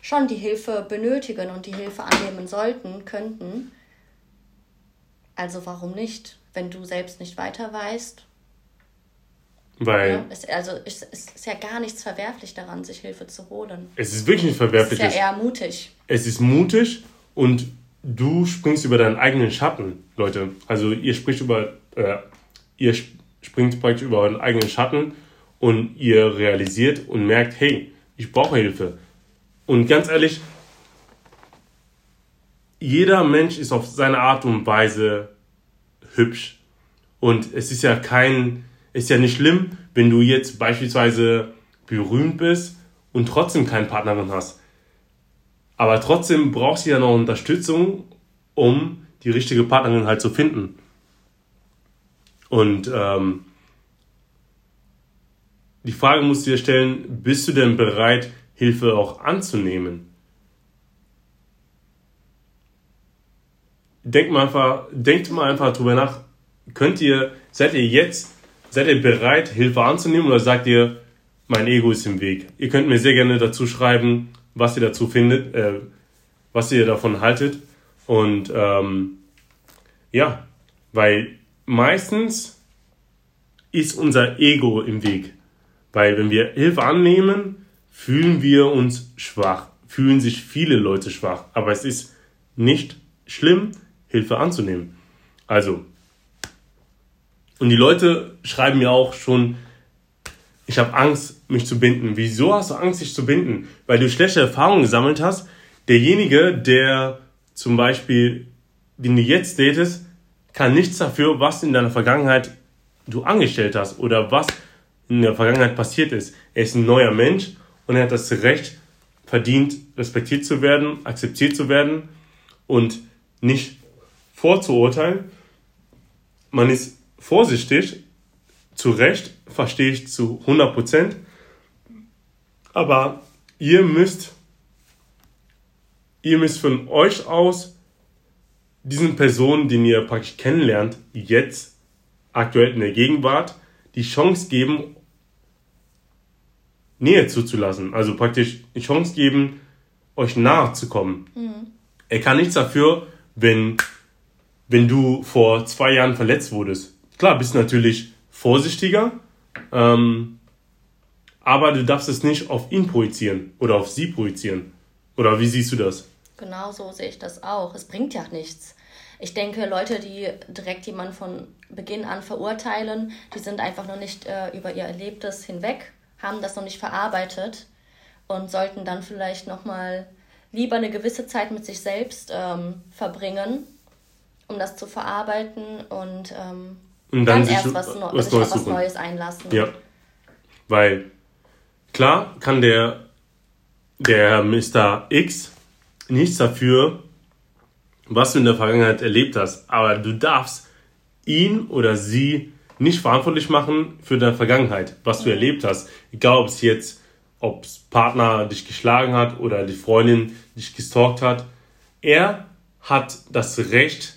schon die Hilfe benötigen und die Hilfe annehmen sollten, könnten. Also warum nicht? Wenn du selbst nicht weiter weißt. Weil. Ja, es, also es, es ist ja gar nichts verwerflich daran, sich Hilfe zu holen. Es ist wirklich nicht verwerflich. Es ist ja eher mutig. Es ist mutig und du springst über deinen eigenen Schatten, Leute. Also ihr spricht über, äh, ihr springt praktisch über euren eigenen Schatten und ihr realisiert und merkt, hey, ich brauche Hilfe. Und ganz ehrlich, jeder Mensch ist auf seine Art und Weise hübsch. Und es ist ja kein, ist ja nicht schlimm, wenn du jetzt beispielsweise berühmt bist und trotzdem keine Partnerin hast. Aber trotzdem brauchst du ja noch Unterstützung, um die richtige Partnerin halt zu finden. Und ähm, die Frage musst du dir stellen, bist du denn bereit, Hilfe auch anzunehmen? Denkt mal einfach, denkt mal einfach drüber nach. Könnt ihr, seid ihr jetzt, seid ihr bereit, Hilfe anzunehmen oder sagt ihr, mein Ego ist im Weg? Ihr könnt mir sehr gerne dazu schreiben, was ihr dazu findet, äh, was ihr davon haltet. Und ähm, ja, weil meistens ist unser Ego im Weg. Weil wenn wir Hilfe annehmen, fühlen wir uns schwach, fühlen sich viele Leute schwach. Aber es ist nicht schlimm, Hilfe anzunehmen. Also, und die Leute schreiben mir auch schon, ich habe Angst, mich zu binden. Wieso hast du Angst, dich zu binden? Weil du schlechte Erfahrungen gesammelt hast. Derjenige, der zum Beispiel, den du jetzt datest, kann nichts dafür, was in deiner Vergangenheit du angestellt hast oder was in der Vergangenheit passiert ist. Er ist ein neuer Mensch und er hat das Recht verdient, respektiert zu werden, akzeptiert zu werden und nicht vorzuurteilen. Man ist vorsichtig, zu Recht, verstehe ich zu 100 Prozent. Aber ihr müsst, ihr müsst von euch aus diesen Personen, den ihr praktisch kennenlernt, jetzt aktuell in der Gegenwart, die Chance geben, Nähe zuzulassen. Also praktisch die Chance geben, euch nahe zu kommen. Mhm. Er kann nichts dafür, wenn, wenn du vor zwei Jahren verletzt wurdest. Klar, bist natürlich vorsichtiger, ähm, aber du darfst es nicht auf ihn projizieren oder auf sie projizieren. Oder wie siehst du das? Genau so sehe ich das auch. Es bringt ja nichts. Ich denke, Leute, die direkt jemanden von Beginn an verurteilen, die sind einfach noch nicht äh, über ihr Erlebtes hinweg, haben das noch nicht verarbeitet und sollten dann vielleicht nochmal lieber eine gewisse Zeit mit sich selbst ähm, verbringen, um das zu verarbeiten und, ähm, und dann, dann erst was, no was, Neues, was Neues einlassen. Ja. Weil klar kann der, der Mr. X nichts dafür, was du in der Vergangenheit erlebt hast, aber du darfst ihn oder sie nicht verantwortlich machen für deine Vergangenheit, was du erlebt hast. Egal, ob es jetzt, ob Partner dich geschlagen hat oder die Freundin dich gestalkt hat. Er hat das Recht,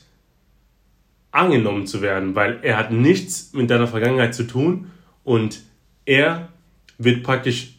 angenommen zu werden, weil er hat nichts mit deiner Vergangenheit zu tun und er wird praktisch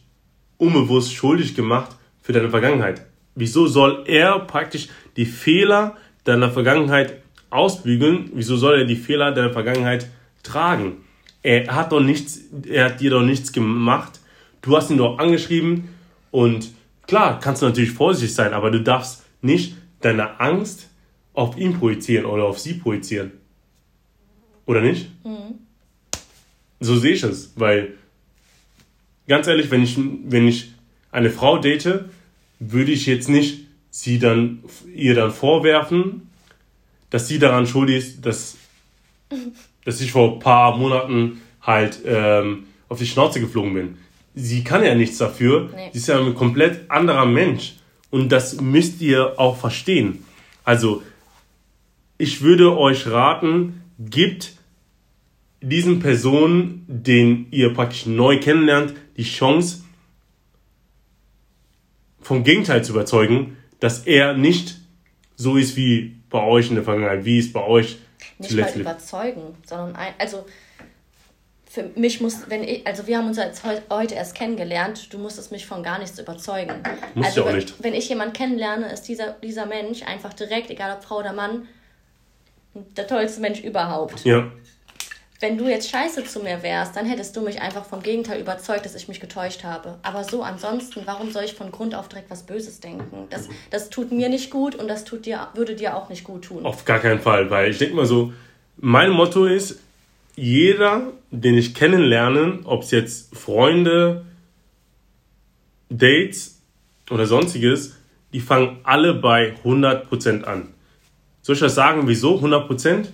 unbewusst schuldig gemacht für deine Vergangenheit. Wieso soll er praktisch die Fehler deiner Vergangenheit ausbügeln? Wieso soll er die Fehler deiner Vergangenheit tragen? Er hat doch nichts, er hat dir doch nichts gemacht. Du hast ihn doch angeschrieben und klar, kannst du natürlich vorsichtig sein, aber du darfst nicht deine Angst auf ihn projizieren oder auf sie projizieren. Oder nicht? Mhm. So sehe ich es, weil ganz ehrlich, wenn ich, wenn ich eine Frau date, würde ich jetzt nicht sie dann, ihr dann vorwerfen, dass sie daran schuldig ist, dass, dass ich vor ein paar Monaten halt ähm, auf die Schnauze geflogen bin. Sie kann ja nichts dafür. Nee. Sie ist ja ein komplett anderer Mensch. Und das müsst ihr auch verstehen. Also, ich würde euch raten, gebt diesen Personen, den ihr praktisch neu kennenlernt, die Chance, vom Gegenteil zu überzeugen, dass er nicht so ist wie bei euch in der Vergangenheit, wie es bei euch nicht zuletzt mal überzeugen, sondern ein, also für mich muss, wenn ich, also wir haben uns jetzt heute erst kennengelernt, du musstest mich von gar nichts überzeugen. Muss also ja auch wenn, nicht. Wenn ich jemanden kennenlerne, ist dieser, dieser Mensch einfach direkt, egal ob Frau oder Mann, der tollste Mensch überhaupt. Ja wenn du jetzt scheiße zu mir wärst, dann hättest du mich einfach vom Gegenteil überzeugt, dass ich mich getäuscht habe. Aber so ansonsten, warum soll ich von Grund auf direkt was Böses denken? Das, das tut mir nicht gut und das tut dir, würde dir auch nicht gut tun. Auf gar keinen Fall, weil ich denke mal so, mein Motto ist, jeder, den ich kennenlerne, ob es jetzt Freunde, Dates oder sonstiges, die fangen alle bei 100% an. Soll ich das sagen, wieso 100%?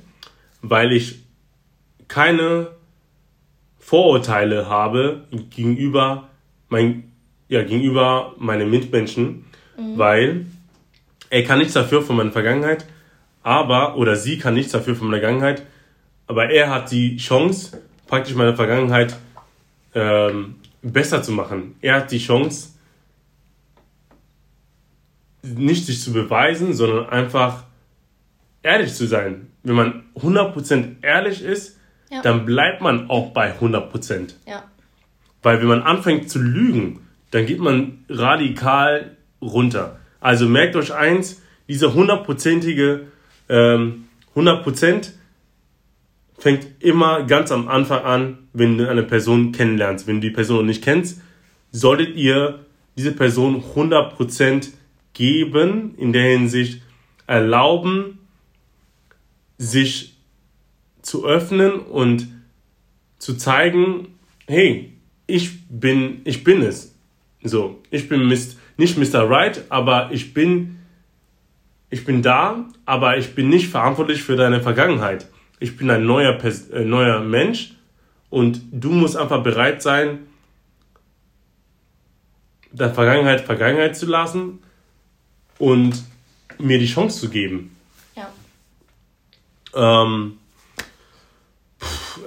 Weil ich keine Vorurteile habe gegenüber, mein, ja, gegenüber meinen Mitmenschen, mhm. weil er kann nichts dafür von meiner Vergangenheit, aber, oder sie kann nichts dafür von meiner Vergangenheit, aber er hat die Chance, praktisch meine Vergangenheit ähm, besser zu machen. Er hat die Chance, nicht sich zu beweisen, sondern einfach ehrlich zu sein. Wenn man 100% ehrlich ist, ja. dann bleibt man auch bei 100 Ja. Weil wenn man anfängt zu lügen, dann geht man radikal runter. Also merkt euch eins, diese hundertprozentige ähm, 100% fängt immer ganz am Anfang an, wenn du eine Person kennenlernst. Wenn du die Person noch nicht kennst, solltet ihr diese Person 100% geben, in der Hinsicht erlauben, sich zu öffnen und zu zeigen, hey, ich bin, ich bin es. So, ich bin Mist, nicht Mr. Right, aber ich bin, ich bin da, aber ich bin nicht verantwortlich für deine Vergangenheit. Ich bin ein neuer, äh, neuer Mensch und du musst einfach bereit sein, der Vergangenheit Vergangenheit zu lassen und mir die Chance zu geben. Ähm,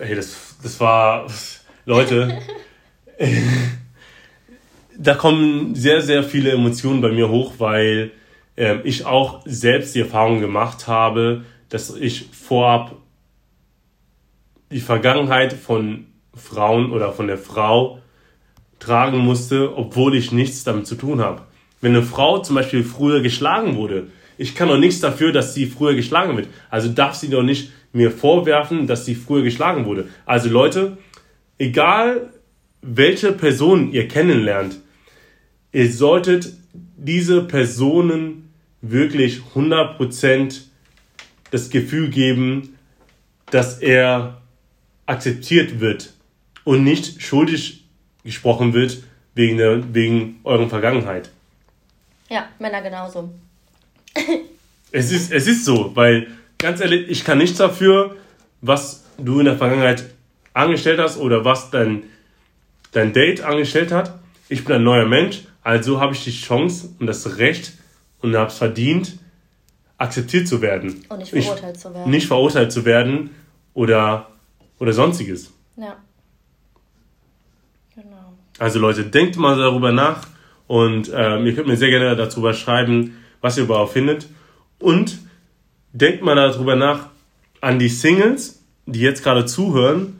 ey, das, das war, Leute, da kommen sehr, sehr viele Emotionen bei mir hoch, weil äh, ich auch selbst die Erfahrung gemacht habe, dass ich vorab die Vergangenheit von Frauen oder von der Frau tragen musste, obwohl ich nichts damit zu tun habe. Wenn eine Frau zum Beispiel früher geschlagen wurde, ich kann doch nichts dafür, dass sie früher geschlagen wird. Also darf sie doch nicht mir vorwerfen, dass sie früher geschlagen wurde. Also Leute, egal welche Person ihr kennenlernt, ihr solltet diese Personen wirklich 100% das Gefühl geben, dass er akzeptiert wird und nicht schuldig gesprochen wird wegen, der, wegen eurer Vergangenheit. Ja, Männer genauso. Es, ist, es ist so, weil ganz ehrlich, ich kann nichts dafür, was du in der Vergangenheit angestellt hast oder was dein, dein Date angestellt hat. Ich bin ein neuer Mensch, also habe ich die Chance und das Recht und habe es verdient, akzeptiert zu werden. Und nicht verurteilt ich, zu werden. Nicht verurteilt zu werden oder, oder sonstiges. Ja. Genau. Also Leute, denkt mal darüber nach und ähm, ihr könnt mir sehr gerne darüber schreiben, was ihr überhaupt findet. Und denkt mal darüber nach an die Singles, die jetzt gerade zuhören.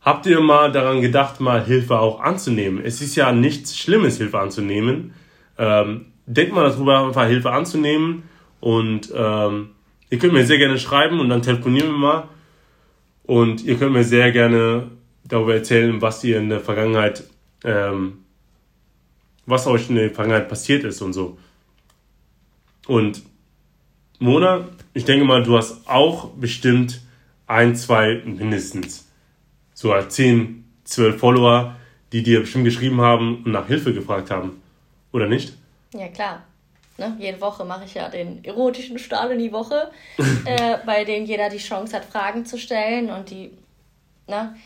Habt ihr mal daran gedacht, mal Hilfe auch anzunehmen? Es ist ja nichts Schlimmes, Hilfe anzunehmen. Ähm, denkt mal darüber, einfach Hilfe anzunehmen. Und ähm, ihr könnt mir sehr gerne schreiben und dann telefonieren wir mal. Und ihr könnt mir sehr gerne darüber erzählen, was ihr in der Vergangenheit, ähm, was euch in der Vergangenheit passiert ist und so. Und Mona, ich denke mal, du hast auch bestimmt ein, zwei mindestens, so 10, 12 Follower, die dir bestimmt geschrieben haben und nach Hilfe gefragt haben. Oder nicht? Ja, klar. Ne? Jede Woche mache ich ja den erotischen Stahl in die Woche, äh, bei dem jeder die Chance hat, Fragen zu stellen und die. Ne?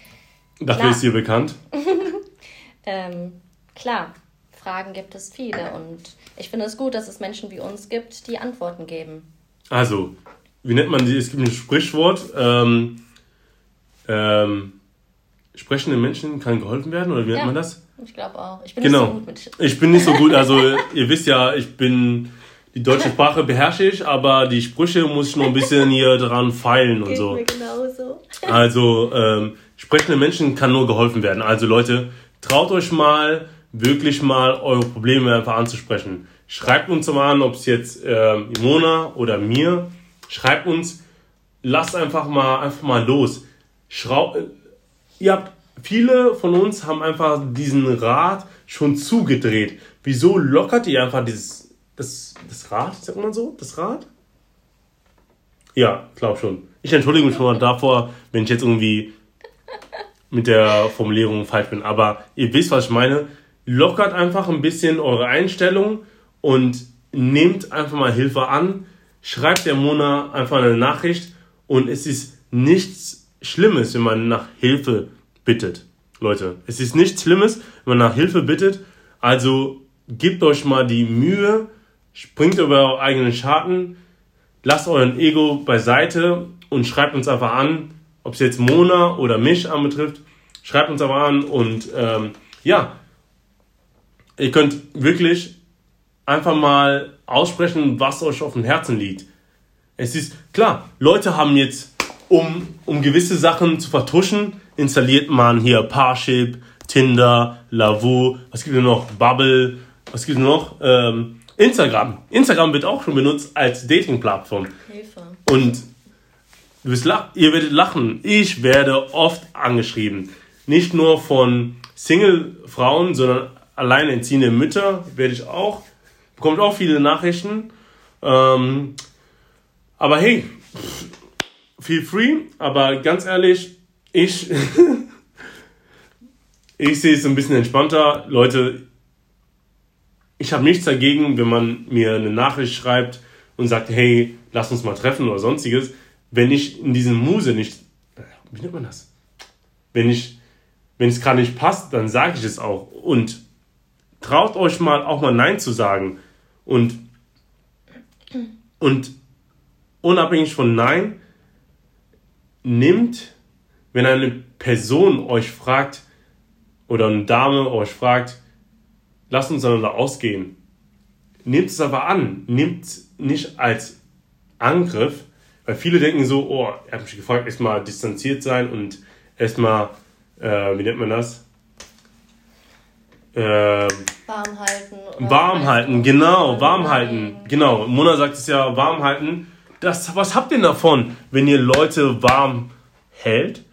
Dafür klar. ist dir bekannt? ähm, klar, Fragen gibt es viele und ich finde es gut, dass es Menschen wie uns gibt, die Antworten geben. Also, wie nennt man die? Es gibt ein Sprichwort. Ähm, ähm, sprechende Menschen kann geholfen werden oder wie nennt ja, man das? Ich glaube auch. Ich bin genau. nicht so gut mit. Ich bin nicht so gut. Also ihr wisst ja, ich bin die deutsche Sprache beherrsche ich, aber die Sprüche muss ich noch ein bisschen hier dran feilen und so. Genauso. Also ähm, sprechende Menschen kann nur geholfen werden. Also Leute, traut euch mal wirklich mal eure Probleme einfach anzusprechen. Schreibt uns mal an, ob es jetzt äh, Imona oder mir. Schreibt uns, lasst einfach mal, einfach mal los. Schrau ihr habt, viele von uns haben einfach diesen Rad schon zugedreht. Wieso lockert ihr einfach dieses, das, das Rad, sagt man so, das Rad? Ja, glaub schon. Ich entschuldige mich schon mal davor, wenn ich jetzt irgendwie mit der Formulierung falsch bin. Aber ihr wisst, was ich meine. Lockert einfach ein bisschen eure Einstellung und nehmt einfach mal Hilfe an, schreibt der Mona einfach eine Nachricht und es ist nichts Schlimmes, wenn man nach Hilfe bittet. Leute, es ist nichts Schlimmes, wenn man nach Hilfe bittet. Also gebt euch mal die Mühe, springt über eure eigenen Schatten, lasst euren Ego beiseite und schreibt uns einfach an, ob es jetzt Mona oder mich anbetrifft. Schreibt uns einfach an und ähm, ja, ihr könnt wirklich einfach mal aussprechen, was euch auf dem Herzen liegt. Es ist klar, Leute haben jetzt, um, um gewisse Sachen zu vertuschen, installiert man hier Parship, Tinder, Lavu, was gibt es noch? Bubble, was gibt es noch? Ähm, Instagram. Instagram wird auch schon benutzt als Dating-Plattform. Hilfe. Und du wirst ihr werdet lachen. Ich werde oft angeschrieben. Nicht nur von Single-Frauen, sondern alleinerziehende Mütter werde ich auch bekommt auch viele Nachrichten. Ähm, aber hey, feel free. Aber ganz ehrlich, ich, ich sehe es ein bisschen entspannter. Leute, ich habe nichts dagegen, wenn man mir eine Nachricht schreibt und sagt, hey, lass uns mal treffen oder sonstiges. Wenn ich in diesem Muse nicht, wie nennt man das? Wenn ich, wenn es gerade nicht passt, dann sage ich es auch. Und traut euch mal auch mal Nein zu sagen. Und, und unabhängig von Nein, nimmt, wenn eine Person euch fragt oder eine Dame euch fragt, lasst uns einander ausgehen, nehmt es aber an, nehmt es nicht als Angriff, Weil viele denken so, oh, er hat mich gefragt, erstmal distanziert sein und erstmal, äh, wie nennt man das? Äh, warm halten. warm halten, genau, warm halten. Genau, Mona sagt es ja, warm halten. Das, was habt ihr davon, wenn ihr Leute warm hält?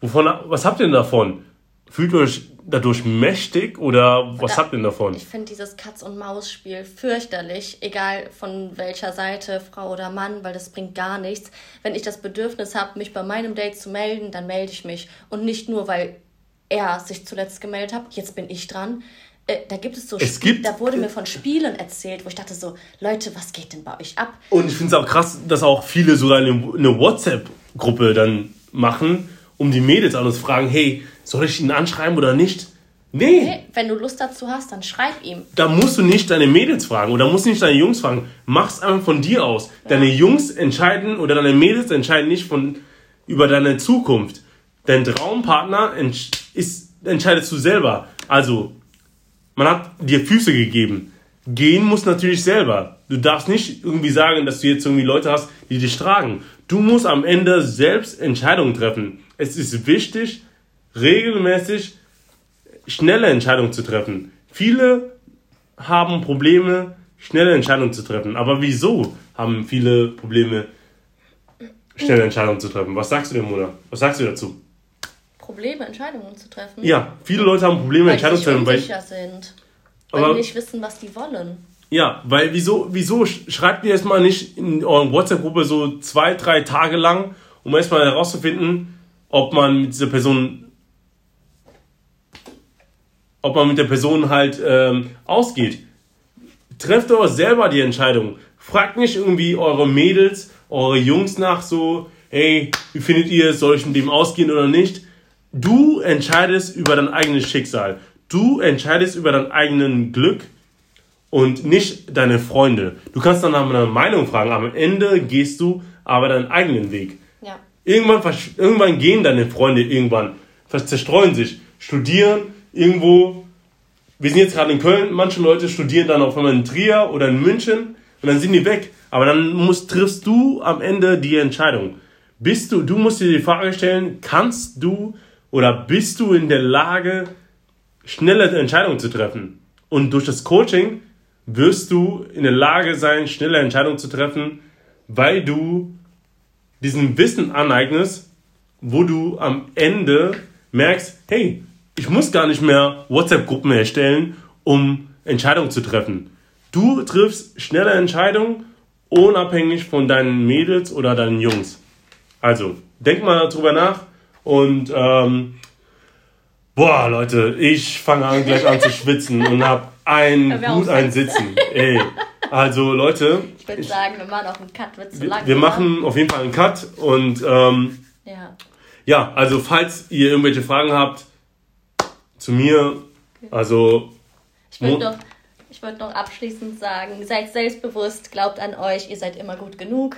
Wovon, was habt ihr denn davon? Fühlt ihr euch dadurch mächtig oder was da, habt ihr davon? Ich finde dieses Katz-und-Maus-Spiel fürchterlich, egal von welcher Seite, Frau oder Mann, weil das bringt gar nichts. Wenn ich das Bedürfnis habe, mich bei meinem Date zu melden, dann melde ich mich. Und nicht nur, weil er sich zuletzt gemeldet hat, jetzt bin ich dran. Äh, da gibt es so es Spiel, gibt, da wurde mir von Spielen erzählt, wo ich dachte so, Leute, was geht denn bei euch ab? Und ich finde es auch krass, dass auch viele sogar eine, eine WhatsApp-Gruppe dann machen, um die Mädels an uns fragen, hey, soll ich ihn anschreiben oder nicht? Nee. nee. Wenn du Lust dazu hast, dann schreib ihm. Da musst du nicht deine Mädels fragen oder musst nicht deine Jungs fragen. Mach's einfach von dir aus. Ja. Deine Jungs entscheiden oder deine Mädels entscheiden nicht von, über deine Zukunft. Dein Traumpartner ent ist, entscheidest du selber. Also, man hat dir Füße gegeben. Gehen muss natürlich selber. Du darfst nicht irgendwie sagen, dass du jetzt irgendwie Leute hast, die dich tragen. Du musst am Ende selbst Entscheidungen treffen. Es ist wichtig, regelmäßig schnelle Entscheidungen zu treffen. Viele haben Probleme, schnelle Entscheidungen zu treffen. Aber wieso haben viele Probleme, schnelle Entscheidungen zu treffen? Was sagst du denn, Mona? Was sagst du dazu? Probleme, Entscheidungen zu treffen? Ja, viele Leute haben Probleme, weil Entscheidungen zu treffen. Weil sie sind. Weil aber, nicht wissen, was die wollen. Ja, weil wieso, wieso schreibt ihr erstmal nicht in eurer WhatsApp-Gruppe so zwei, drei Tage lang, um erstmal herauszufinden, ob man mit dieser Person ob man mit der Person halt ähm, ausgeht. Trefft aber selber die Entscheidung. Fragt nicht irgendwie eure Mädels, eure Jungs nach so, hey, wie findet ihr soll ich mit dem ausgehen oder nicht? Du entscheidest über dein eigenes Schicksal. Du entscheidest über dein eigenes Glück und nicht deine Freunde. Du kannst dann nach meiner Meinung fragen, am Ende gehst du aber deinen eigenen Weg. Ja. Irgendwann, irgendwann gehen deine Freunde irgendwann, zerstreuen sich, studieren, irgendwo, wir sind jetzt gerade in Köln, manche Leute studieren dann auf einmal in Trier oder in München und dann sind die weg. Aber dann musst, triffst du am Ende die Entscheidung. Bist du, du musst dir die Frage stellen, kannst du oder bist du in der Lage, schnelle Entscheidungen zu treffen? Und durch das Coaching wirst du in der Lage sein, schnelle Entscheidungen zu treffen, weil du diesen Wissen aneignest, wo du am Ende merkst, hey, ich muss gar nicht mehr WhatsApp-Gruppen erstellen, um Entscheidungen zu treffen. Du triffst schnelle Entscheidungen, unabhängig von deinen Mädels oder deinen Jungs. Also, denk mal darüber nach und ähm, boah, Leute, ich fange an gleich an zu schwitzen und hab ein gut ein Sitzen. Ey. Also Leute. Ich würde sagen, wir machen auch einen Cut, wird zu lang. Wir oder? machen auf jeden Fall einen Cut und ähm, ja. ja, also falls ihr irgendwelche Fragen habt, zu mir, also. Ich würde noch, würd noch abschließend sagen, seid selbstbewusst, glaubt an euch, ihr seid immer gut genug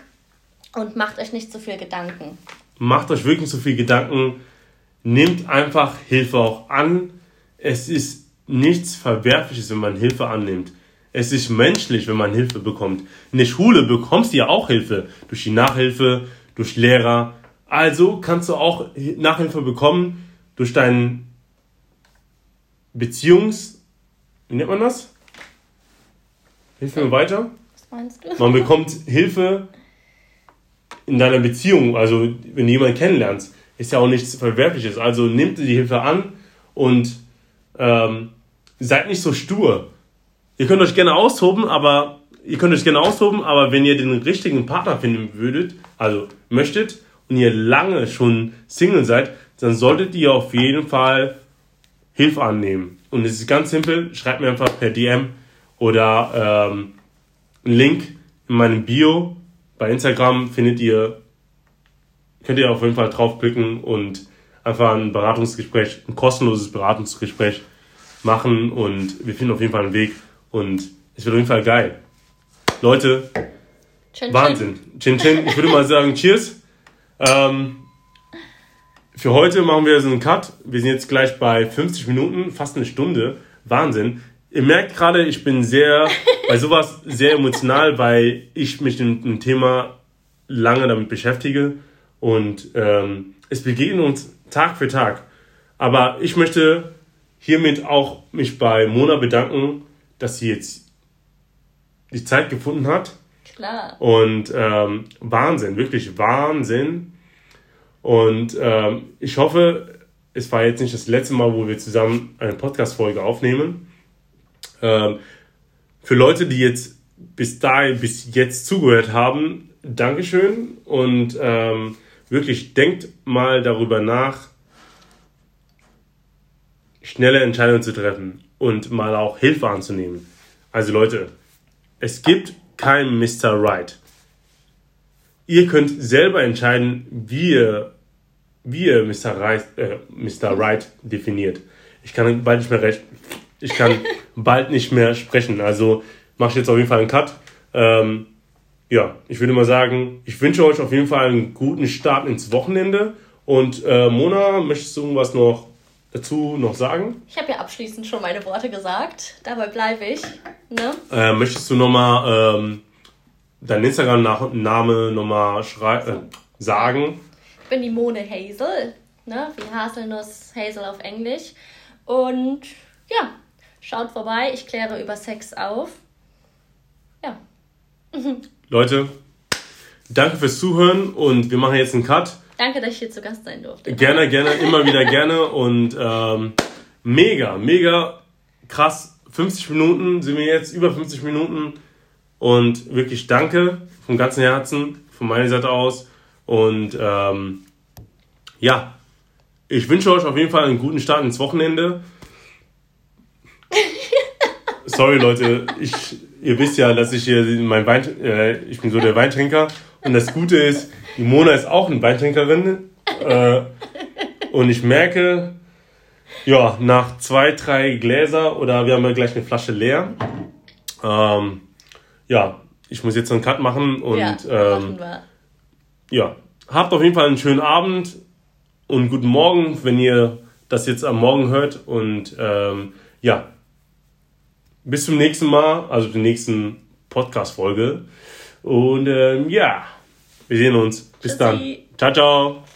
und macht euch nicht zu viel Gedanken. Macht euch wirklich nicht zu viel Gedanken. Nehmt einfach Hilfe auch an. Es ist nichts Verwerfliches, wenn man Hilfe annimmt. Es ist menschlich, wenn man Hilfe bekommt. In der Schule bekommst du ja auch Hilfe. Durch die Nachhilfe, durch Lehrer. Also kannst du auch Nachhilfe bekommen durch deinen Beziehungs... Wie nennt man das? Hilf mir weiter. Was meinst du? Man bekommt Hilfe in deiner Beziehung, also wenn du jemanden kennenlernst, ist ja auch nichts Verwerfliches. Also nehmt die Hilfe an und ähm, seid nicht so stur. Ihr könnt euch gerne austoben, aber ihr könnt euch gerne austoben, aber wenn ihr den richtigen Partner finden würdet, also möchtet und ihr lange schon Single seid, dann solltet ihr auf jeden Fall Hilfe annehmen. Und es ist ganz simpel, schreibt mir einfach per DM oder ähm, einen Link in meinem Bio. Bei Instagram findet ihr, könnt ihr auf jeden Fall draufklicken und einfach ein Beratungsgespräch, ein kostenloses Beratungsgespräch machen und wir finden auf jeden Fall einen Weg und es wird auf jeden Fall geil. Leute, chin, Wahnsinn. Chin Chin. Ich würde mal sagen, Cheers. Ähm, für heute machen wir so einen Cut. Wir sind jetzt gleich bei 50 Minuten, fast eine Stunde. Wahnsinn. Ihr merkt gerade, ich bin sehr, bei sowas sehr emotional, weil ich mich mit dem Thema lange damit beschäftige und ähm, es begegnet uns Tag für Tag. Aber ich möchte hiermit auch mich bei Mona bedanken, dass sie jetzt die Zeit gefunden hat. Klar. Und ähm, Wahnsinn, wirklich Wahnsinn. Und ähm, ich hoffe, es war jetzt nicht das letzte Mal, wo wir zusammen eine Podcast-Folge aufnehmen. Ähm, für Leute, die jetzt bis dahin, bis jetzt zugehört haben, Dankeschön und ähm, wirklich denkt mal darüber nach, schnelle Entscheidungen zu treffen und mal auch Hilfe anzunehmen. Also Leute, es gibt kein Mr. Right. Ihr könnt selber entscheiden, wie ihr, wie ihr Mr. Right, äh, Mr. Right definiert. Ich kann bald nicht mehr recht, ich kann bald nicht mehr sprechen. Also mache ich jetzt auf jeden Fall einen Cut. Ähm, ja, ich würde mal sagen, ich wünsche euch auf jeden Fall einen guten Start ins Wochenende. Und äh, Mona, möchtest du irgendwas noch dazu noch sagen? Ich habe ja abschließend schon meine Worte gesagt. Dabei bleibe ich. Ne? Äh, möchtest du nochmal ähm, deinen Instagram-Name nochmal äh, sagen? Ich bin die Mone Hazel. Ne? Wie Haselnuss Hazel auf Englisch. Und ja, schaut vorbei. Ich kläre über Sex auf. Ja. Leute, danke fürs Zuhören und wir machen jetzt einen Cut. Danke, dass ich hier zu Gast sein durfte. Gerne, gerne, immer wieder gerne und ähm, mega, mega krass. 50 Minuten sind wir jetzt, über 50 Minuten und wirklich danke vom ganzen Herzen, von meiner Seite aus und ähm, ja, ich wünsche euch auf jeden Fall einen guten Start ins Wochenende. Sorry Leute, ich ihr wisst ja, dass ich hier mein Wein, äh, ich bin so der Weintrinker. Und das Gute ist, die Mona ist auch eine Weintrinkerin. Äh, und ich merke, ja, nach zwei, drei Gläser oder wir haben ja gleich eine Flasche leer. Ähm, ja, ich muss jetzt einen Cut machen und ja, ähm, ja, habt auf jeden Fall einen schönen Abend und guten Morgen, wenn ihr das jetzt am Morgen hört. Und ähm, ja, bis zum nächsten Mal, also der nächsten Podcast-Folge. Und ähm, ja, wir sehen uns. Bis Tschüssi. dann. Ciao, ciao.